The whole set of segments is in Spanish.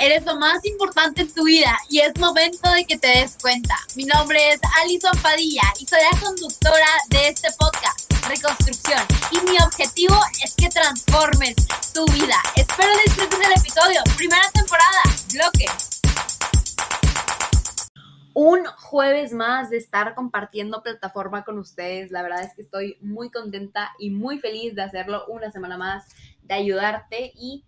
eres lo más importante en tu vida y es momento de que te des cuenta. Mi nombre es Alison Padilla y soy la conductora de este podcast, Reconstrucción. Y mi objetivo es que transformes tu vida. Espero disfrutes el episodio. Primera temporada, bloque. Un jueves más de estar compartiendo plataforma con ustedes. La verdad es que estoy muy contenta y muy feliz de hacerlo una semana más, de ayudarte y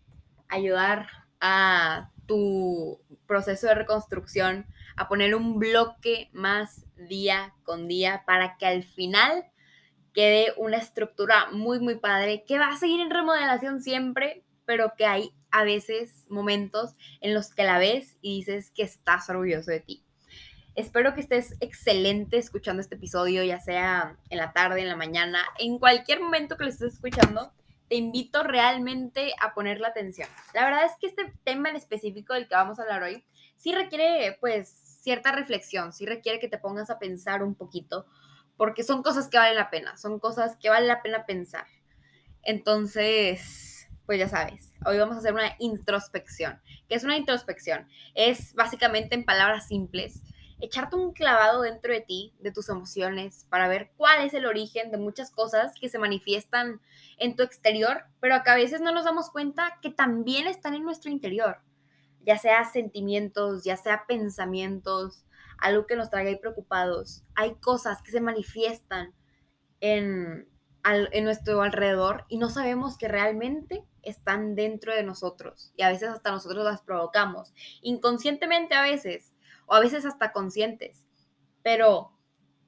ayudar a tu proceso de reconstrucción, a poner un bloque más día con día para que al final quede una estructura muy, muy padre que va a seguir en remodelación siempre, pero que hay a veces momentos en los que la ves y dices que estás orgulloso de ti. Espero que estés excelente escuchando este episodio, ya sea en la tarde, en la mañana, en cualquier momento que lo estés escuchando te invito realmente a poner la atención. La verdad es que este tema en específico del que vamos a hablar hoy sí requiere pues cierta reflexión, sí requiere que te pongas a pensar un poquito, porque son cosas que valen la pena, son cosas que vale la pena pensar. Entonces, pues ya sabes, hoy vamos a hacer una introspección. ¿Qué es una introspección? Es básicamente en palabras simples echarte un clavado dentro de ti, de tus emociones, para ver cuál es el origen de muchas cosas que se manifiestan en tu exterior, pero a veces no nos damos cuenta que también están en nuestro interior, ya sea sentimientos, ya sea pensamientos, algo que nos traiga preocupados. Hay cosas que se manifiestan en, en nuestro alrededor y no sabemos que realmente están dentro de nosotros. Y a veces hasta nosotros las provocamos, inconscientemente a veces o a veces hasta conscientes. Pero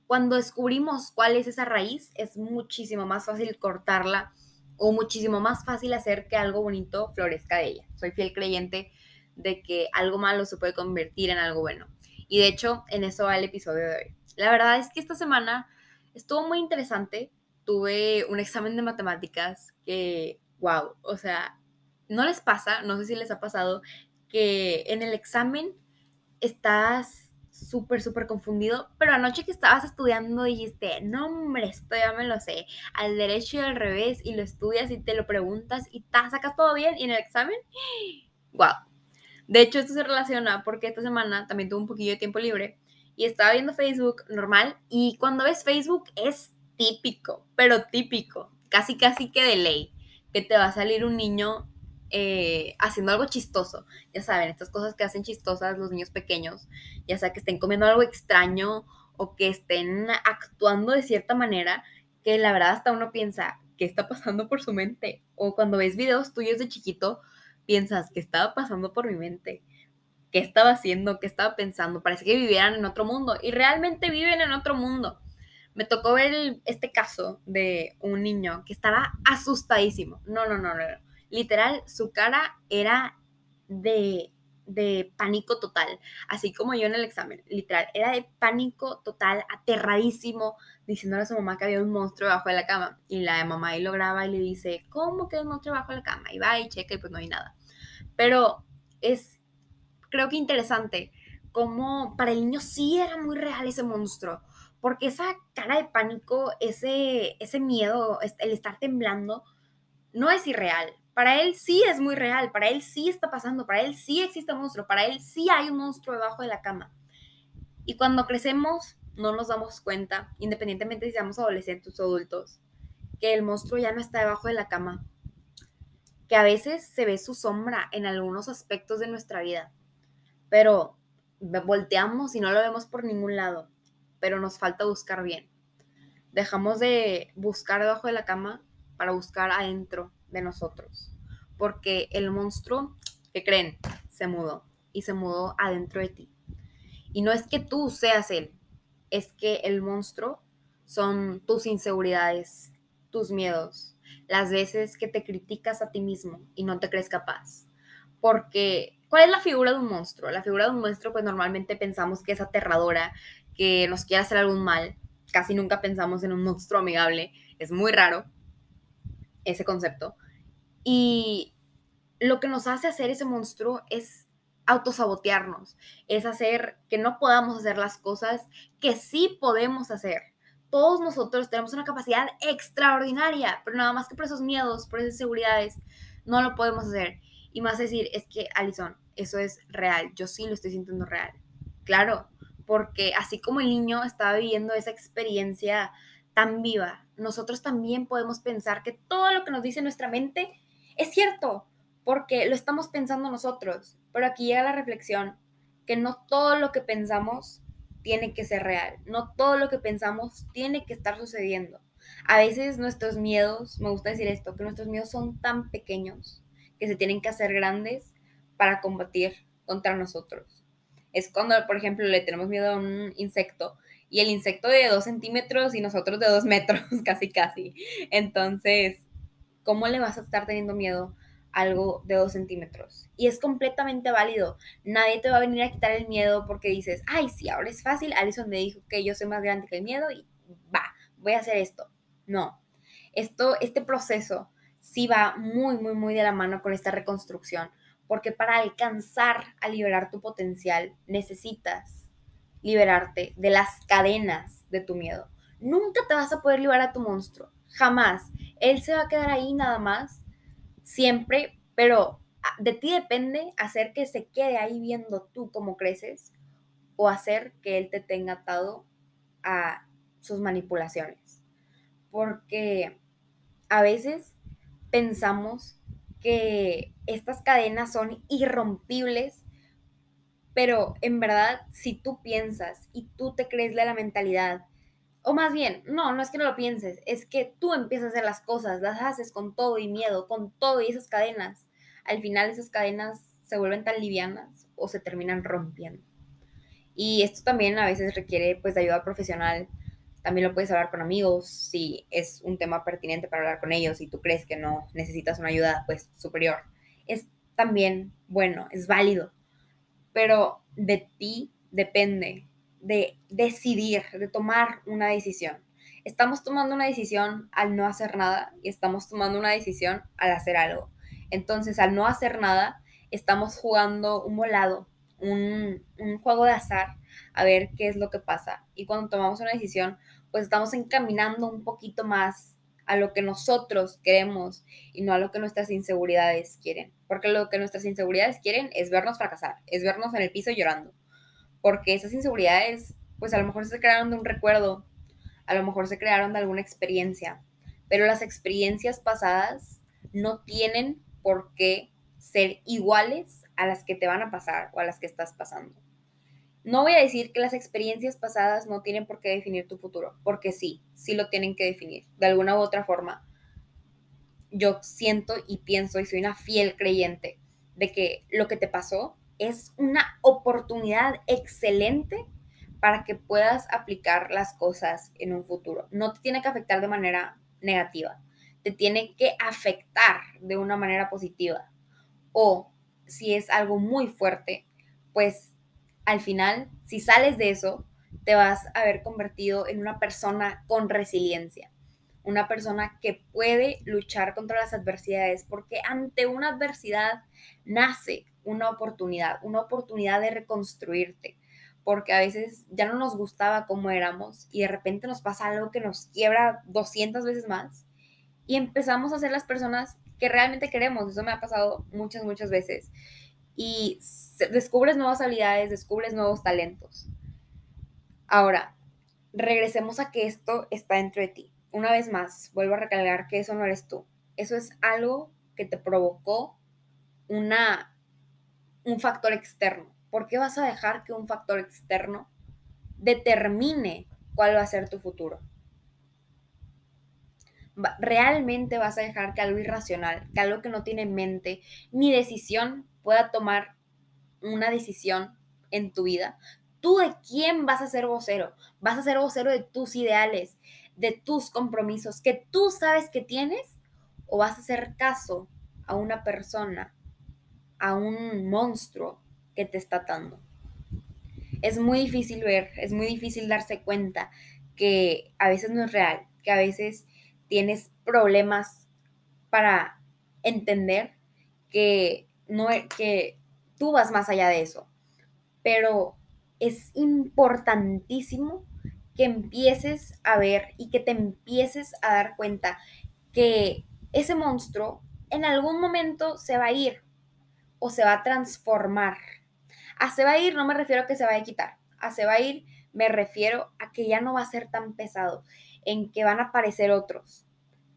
cuando descubrimos cuál es esa raíz, es muchísimo más fácil cortarla o muchísimo más fácil hacer que algo bonito florezca de ella. Soy fiel creyente de que algo malo se puede convertir en algo bueno. Y de hecho, en eso va el episodio de hoy. La verdad es que esta semana estuvo muy interesante. Tuve un examen de matemáticas que, wow, o sea, no les pasa, no sé si les ha pasado, que en el examen estás súper, súper confundido, pero anoche que estabas estudiando dijiste, no hombre, esto ya me lo sé, al derecho y al revés, y lo estudias y te lo preguntas y sacas todo bien y en el examen, wow. De hecho, esto se relaciona porque esta semana también tuve un poquillo de tiempo libre y estaba viendo Facebook normal y cuando ves Facebook es típico, pero típico, casi casi que de ley, que te va a salir un niño eh, haciendo algo chistoso. Ya saben, estas cosas que hacen chistosas los niños pequeños, ya sea que estén comiendo algo extraño o que estén actuando de cierta manera, que la verdad hasta uno piensa, ¿qué está pasando por su mente? O cuando ves videos tuyos de chiquito, piensas, ¿qué estaba pasando por mi mente? ¿Qué estaba haciendo? ¿Qué estaba pensando? Parece que vivieran en otro mundo y realmente viven en otro mundo. Me tocó ver este caso de un niño que estaba asustadísimo. No, no, no, no literal, su cara era de, de pánico total, así como yo en el examen, literal, era de pánico total, aterradísimo, diciéndole a su mamá que había un monstruo debajo de la cama. Y la mamá ahí lo graba y le dice, ¿cómo que hay un monstruo debajo de la cama? Y va y checa y pues no hay nada. Pero es, creo que interesante, como para el niño sí era muy real ese monstruo, porque esa cara de pánico, ese, ese miedo, el estar temblando, no es irreal, para él sí es muy real, para él sí está pasando, para él sí existe un monstruo, para él sí hay un monstruo debajo de la cama. Y cuando crecemos no nos damos cuenta, independientemente si seamos adolescentes o adultos, que el monstruo ya no está debajo de la cama, que a veces se ve su sombra en algunos aspectos de nuestra vida, pero volteamos y no lo vemos por ningún lado, pero nos falta buscar bien. Dejamos de buscar debajo de la cama para buscar adentro de nosotros. Porque el monstruo, que creen? Se mudó y se mudó adentro de ti. Y no es que tú seas él, es que el monstruo son tus inseguridades, tus miedos, las veces que te criticas a ti mismo y no te crees capaz. Porque, ¿cuál es la figura de un monstruo? La figura de un monstruo, pues normalmente pensamos que es aterradora, que nos quiere hacer algún mal. Casi nunca pensamos en un monstruo amigable. Es muy raro ese concepto. Y lo que nos hace hacer ese monstruo es autosabotearnos, es hacer que no podamos hacer las cosas que sí podemos hacer. Todos nosotros tenemos una capacidad extraordinaria, pero nada más que por esos miedos, por esas inseguridades, no lo podemos hacer. Y más decir, es que, Alison, eso es real, yo sí lo estoy sintiendo real. Claro, porque así como el niño estaba viviendo esa experiencia tan viva, nosotros también podemos pensar que todo lo que nos dice nuestra mente es cierto, porque lo estamos pensando nosotros. Pero aquí llega la reflexión que no todo lo que pensamos tiene que ser real, no todo lo que pensamos tiene que estar sucediendo. A veces nuestros miedos, me gusta decir esto, que nuestros miedos son tan pequeños que se tienen que hacer grandes para combatir contra nosotros. Es cuando, por ejemplo, le tenemos miedo a un insecto y el insecto de dos centímetros y nosotros de dos metros, casi, casi. Entonces, ¿cómo le vas a estar teniendo miedo a algo de dos centímetros? Y es completamente válido. Nadie te va a venir a quitar el miedo porque dices, ay, sí, ahora es fácil. Alison me dijo que yo soy más grande que el miedo y va, voy a hacer esto. No. Esto, este proceso sí va muy, muy, muy de la mano con esta reconstrucción. Porque para alcanzar a liberar tu potencial necesitas liberarte de las cadenas de tu miedo. Nunca te vas a poder liberar a tu monstruo, jamás. Él se va a quedar ahí nada más, siempre, pero de ti depende hacer que se quede ahí viendo tú cómo creces o hacer que él te tenga atado a sus manipulaciones. Porque a veces pensamos que estas cadenas son irrompibles pero en verdad, si tú piensas y tú te crees de la mentalidad, o más bien, no, no es que no lo pienses, es que tú empiezas a hacer las cosas, las haces con todo y miedo, con todo y esas cadenas. Al final esas cadenas se vuelven tan livianas o se terminan rompiendo. Y esto también a veces requiere pues de ayuda profesional. También lo puedes hablar con amigos si es un tema pertinente para hablar con ellos y tú crees que no necesitas una ayuda pues superior. Es también bueno, es válido pero de ti depende de decidir, de tomar una decisión. Estamos tomando una decisión al no hacer nada y estamos tomando una decisión al hacer algo. Entonces, al no hacer nada, estamos jugando un volado, un, un juego de azar, a ver qué es lo que pasa. Y cuando tomamos una decisión, pues estamos encaminando un poquito más a lo que nosotros queremos y no a lo que nuestras inseguridades quieren. Porque lo que nuestras inseguridades quieren es vernos fracasar, es vernos en el piso llorando. Porque esas inseguridades, pues a lo mejor se crearon de un recuerdo, a lo mejor se crearon de alguna experiencia, pero las experiencias pasadas no tienen por qué ser iguales a las que te van a pasar o a las que estás pasando. No voy a decir que las experiencias pasadas no tienen por qué definir tu futuro, porque sí, sí lo tienen que definir, de alguna u otra forma. Yo siento y pienso y soy una fiel creyente de que lo que te pasó es una oportunidad excelente para que puedas aplicar las cosas en un futuro. No te tiene que afectar de manera negativa, te tiene que afectar de una manera positiva. O si es algo muy fuerte, pues al final, si sales de eso, te vas a haber convertido en una persona con resiliencia, una persona que puede luchar contra las adversidades, porque ante una adversidad nace una oportunidad, una oportunidad de reconstruirte, porque a veces ya no nos gustaba como éramos y de repente nos pasa algo que nos quiebra 200 veces más y empezamos a ser las personas que realmente queremos. Eso me ha pasado muchas, muchas veces. Y descubres nuevas habilidades, descubres nuevos talentos. Ahora, regresemos a que esto está dentro de ti. Una vez más, vuelvo a recalcar que eso no eres tú. Eso es algo que te provocó una, un factor externo. ¿Por qué vas a dejar que un factor externo determine cuál va a ser tu futuro? realmente vas a dejar que algo irracional, que algo que no tiene mente ni decisión pueda tomar una decisión en tu vida, tú de quién vas a ser vocero. Vas a ser vocero de tus ideales, de tus compromisos que tú sabes que tienes o vas a hacer caso a una persona, a un monstruo que te está atando. Es muy difícil ver, es muy difícil darse cuenta que a veces no es real, que a veces tienes problemas para entender que no que tú vas más allá de eso. Pero es importantísimo que empieces a ver y que te empieces a dar cuenta que ese monstruo en algún momento se va a ir o se va a transformar. A se va a ir no me refiero a que se vaya a quitar. A se va a ir me refiero a que ya no va a ser tan pesado, en que van a aparecer otros.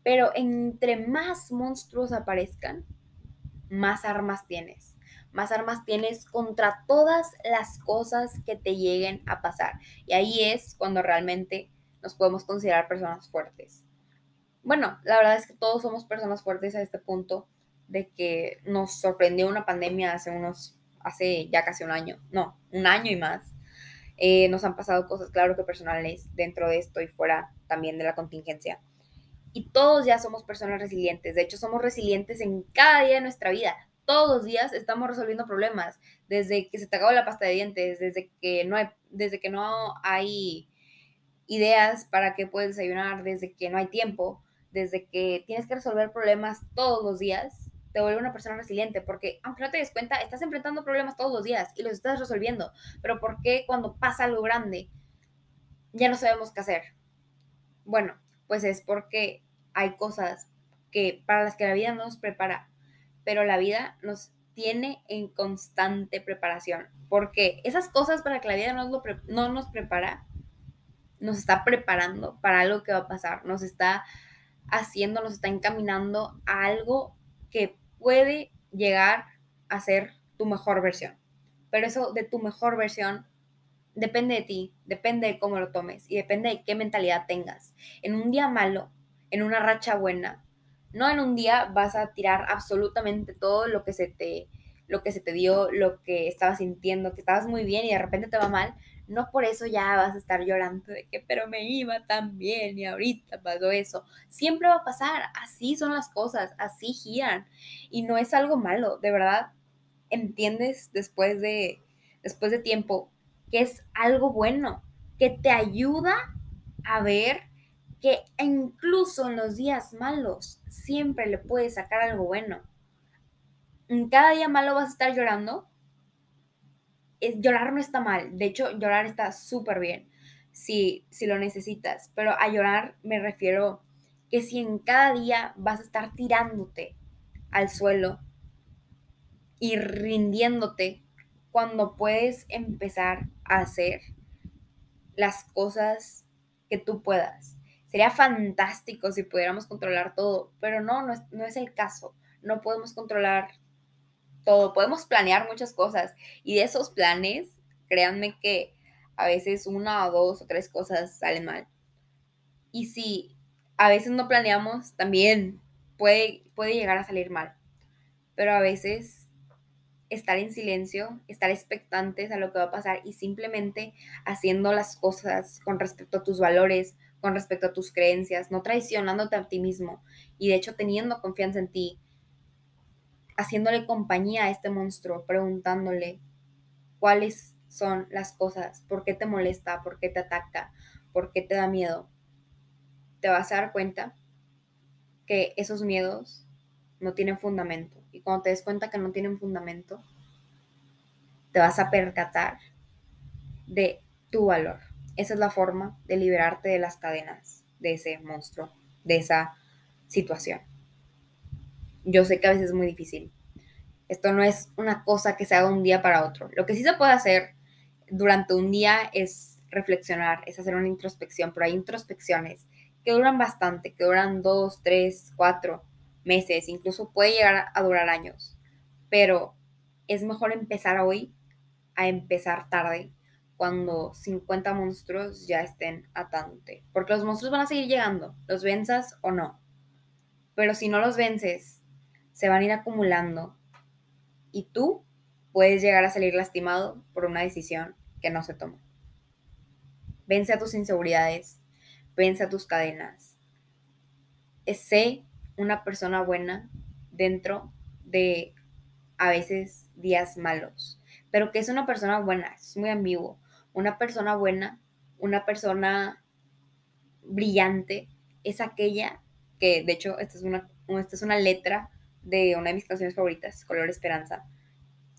Pero entre más monstruos aparezcan, más armas tienes. Más armas tienes contra todas las cosas que te lleguen a pasar. Y ahí es cuando realmente nos podemos considerar personas fuertes. Bueno, la verdad es que todos somos personas fuertes a este punto de que nos sorprendió una pandemia hace unos, hace ya casi un año, no, un año y más. Eh, nos han pasado cosas, claro que personales, dentro de esto y fuera también de la contingencia. Y todos ya somos personas resilientes. De hecho, somos resilientes en cada día de nuestra vida. Todos los días estamos resolviendo problemas. Desde que se te acabó la pasta de dientes, desde que no hay, desde que no hay ideas para que puedes desayunar, desde que no hay tiempo, desde que tienes que resolver problemas todos los días, te vuelve una persona resiliente, porque aunque no te des cuenta, estás enfrentando problemas todos los días y los estás resolviendo. Pero ¿por qué cuando pasa algo grande ya no sabemos qué hacer? Bueno, pues es porque hay cosas que para las que la vida no nos prepara, pero la vida nos tiene en constante preparación, porque esas cosas para que la vida no, no nos prepara, nos está preparando para algo que va a pasar, nos está haciendo, nos está encaminando a algo que puede llegar a ser tu mejor versión. Pero eso de tu mejor versión depende de ti, depende de cómo lo tomes y depende de qué mentalidad tengas. En un día malo, en una racha buena, no en un día vas a tirar absolutamente todo lo que se te lo que se te dio, lo que estabas sintiendo, que estabas muy bien y de repente te va mal, no por eso ya vas a estar llorando de que, pero me iba tan bien y ahorita pasó eso. Siempre va a pasar, así son las cosas, así giran. Y no es algo malo, de verdad, entiendes después de, después de tiempo que es algo bueno, que te ayuda a ver que incluso en los días malos siempre le puedes sacar algo bueno. En cada día malo vas a estar llorando, llorar no está mal, de hecho llorar está súper bien si, si lo necesitas, pero a llorar me refiero que si en cada día vas a estar tirándote al suelo y rindiéndote cuando puedes empezar a hacer las cosas que tú puedas. Sería fantástico si pudiéramos controlar todo, pero no, no es, no es el caso. No podemos controlar todo, podemos planear muchas cosas y de esos planes, créanme que a veces una o dos o tres cosas salen mal. Y si a veces no planeamos, también puede, puede llegar a salir mal. Pero a veces estar en silencio, estar expectantes a lo que va a pasar y simplemente haciendo las cosas con respecto a tus valores, con respecto a tus creencias, no traicionándote a ti mismo y de hecho teniendo confianza en ti, haciéndole compañía a este monstruo, preguntándole cuáles son las cosas, por qué te molesta, por qué te ataca, por qué te da miedo, te vas a dar cuenta que esos miedos no tienen fundamento. Y cuando te des cuenta que no tienen fundamento, te vas a percatar de tu valor. Esa es la forma de liberarte de las cadenas de ese monstruo, de esa situación yo sé que a veces es muy difícil. Esto no es una cosa que se haga un día para otro. Lo que sí se puede hacer durante un día es reflexionar, es hacer una introspección, pero hay introspecciones que duran bastante, que duran dos, tres, cuatro meses, incluso puede llegar a durar años. Pero es mejor empezar hoy a empezar tarde, cuando 50 monstruos ya estén atándote. Porque los monstruos van a seguir llegando, los venzas o no. Pero si no los vences se van a ir acumulando y tú puedes llegar a salir lastimado por una decisión que no se tomó. Vence a tus inseguridades, vence a tus cadenas. Sé una persona buena dentro de a veces días malos, pero que es una persona buena, es muy ambiguo. Una persona buena, una persona brillante, es aquella que, de hecho, esta es una, esta es una letra de una de mis canciones favoritas, Color Esperanza,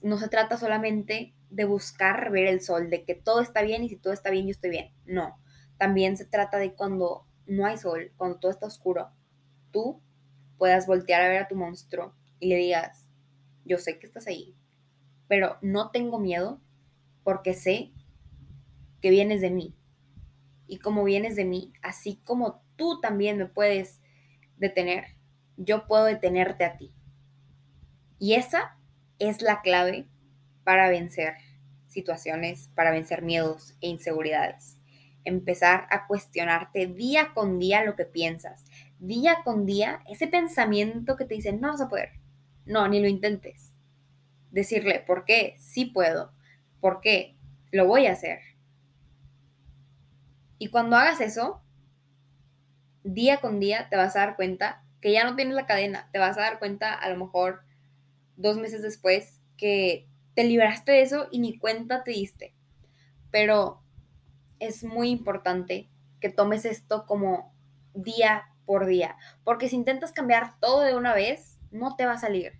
no se trata solamente de buscar ver el sol, de que todo está bien y si todo está bien yo estoy bien. No, también se trata de cuando no hay sol, cuando todo está oscuro, tú puedas voltear a ver a tu monstruo y le digas, yo sé que estás ahí, pero no tengo miedo porque sé que vienes de mí. Y como vienes de mí, así como tú también me puedes detener, yo puedo detenerte a ti. Y esa es la clave para vencer situaciones, para vencer miedos e inseguridades. Empezar a cuestionarte día con día lo que piensas. Día con día, ese pensamiento que te dice, no vas a poder. No, ni lo intentes. Decirle, ¿por qué? Sí puedo. ¿Por qué? Lo voy a hacer. Y cuando hagas eso, día con día te vas a dar cuenta que ya no tienes la cadena. Te vas a dar cuenta a lo mejor dos meses después que te liberaste de eso y ni cuenta te diste. Pero es muy importante que tomes esto como día por día, porque si intentas cambiar todo de una vez, no te va a salir.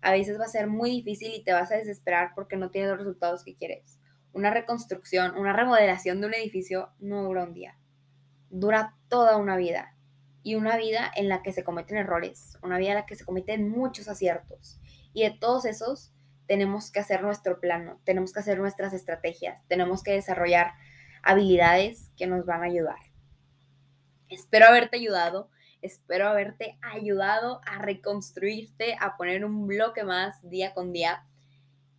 A veces va a ser muy difícil y te vas a desesperar porque no tienes los resultados que quieres. Una reconstrucción, una remodelación de un edificio no dura un día, dura toda una vida. Y una vida en la que se cometen errores, una vida en la que se cometen muchos aciertos. Y de todos esos tenemos que hacer nuestro plano, tenemos que hacer nuestras estrategias, tenemos que desarrollar habilidades que nos van a ayudar. Espero haberte ayudado, espero haberte ayudado a reconstruirte, a poner un bloque más día con día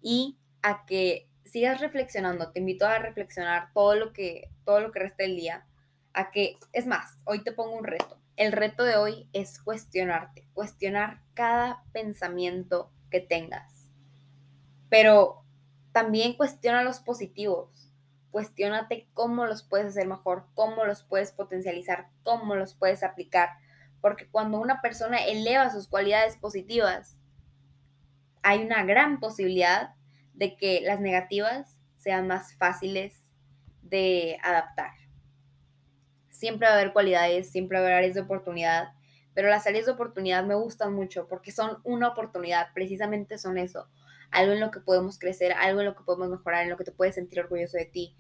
y a que sigas reflexionando. Te invito a reflexionar todo lo que todo lo que resta del día, a que es más, hoy te pongo un reto. El reto de hoy es cuestionarte, cuestionar cada pensamiento que tengas. Pero también cuestiona los positivos. Cuestiónate cómo los puedes hacer mejor, cómo los puedes potencializar, cómo los puedes aplicar. Porque cuando una persona eleva sus cualidades positivas, hay una gran posibilidad de que las negativas sean más fáciles de adaptar. Siempre va a haber cualidades, siempre va a haber áreas de oportunidad pero las áreas de oportunidad me gustan mucho porque son una oportunidad, precisamente son eso, algo en lo que podemos crecer, algo en lo que podemos mejorar, en lo que te puedes sentir orgulloso de ti,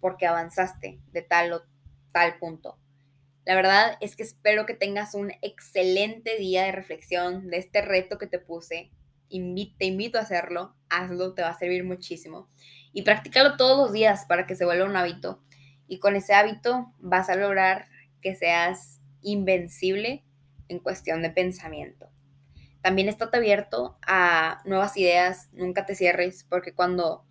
porque avanzaste de tal o tal punto. La verdad es que espero que tengas un excelente día de reflexión de este reto que te puse. te invito a hacerlo, hazlo, te va a servir muchísimo. Y practícalo todos los días para que se vuelva un hábito. Y con ese hábito vas a lograr que seas invencible en cuestión de pensamiento. También estate abierto a nuevas ideas, nunca te cierres, porque cuando,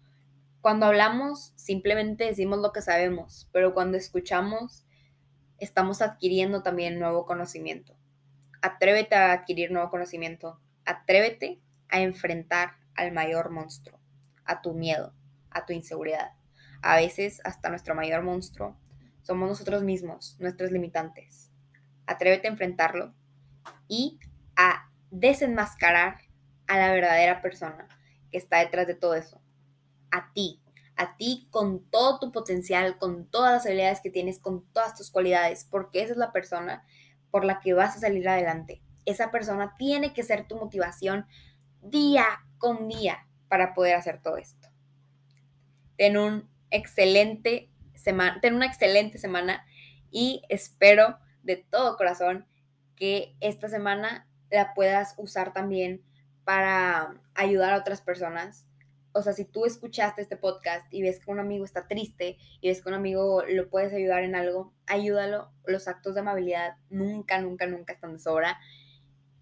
cuando hablamos simplemente decimos lo que sabemos, pero cuando escuchamos estamos adquiriendo también nuevo conocimiento. Atrévete a adquirir nuevo conocimiento, atrévete a enfrentar al mayor monstruo, a tu miedo, a tu inseguridad. A veces hasta nuestro mayor monstruo somos nosotros mismos, nuestros limitantes. Atrévete a enfrentarlo y a desenmascarar a la verdadera persona que está detrás de todo eso. A ti, a ti con todo tu potencial, con todas las habilidades que tienes, con todas tus cualidades, porque esa es la persona por la que vas a salir adelante. Esa persona tiene que ser tu motivación día con día para poder hacer todo esto. Ten un excelente semana, ten una excelente semana y espero de todo corazón que esta semana la puedas usar también para ayudar a otras personas. O sea, si tú escuchaste este podcast y ves que un amigo está triste y ves que un amigo lo puedes ayudar en algo, ayúdalo. Los actos de amabilidad nunca, nunca, nunca están de sobra.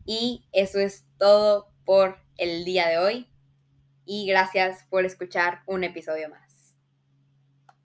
Y eso es todo por el día de hoy. Y gracias por escuchar un episodio más.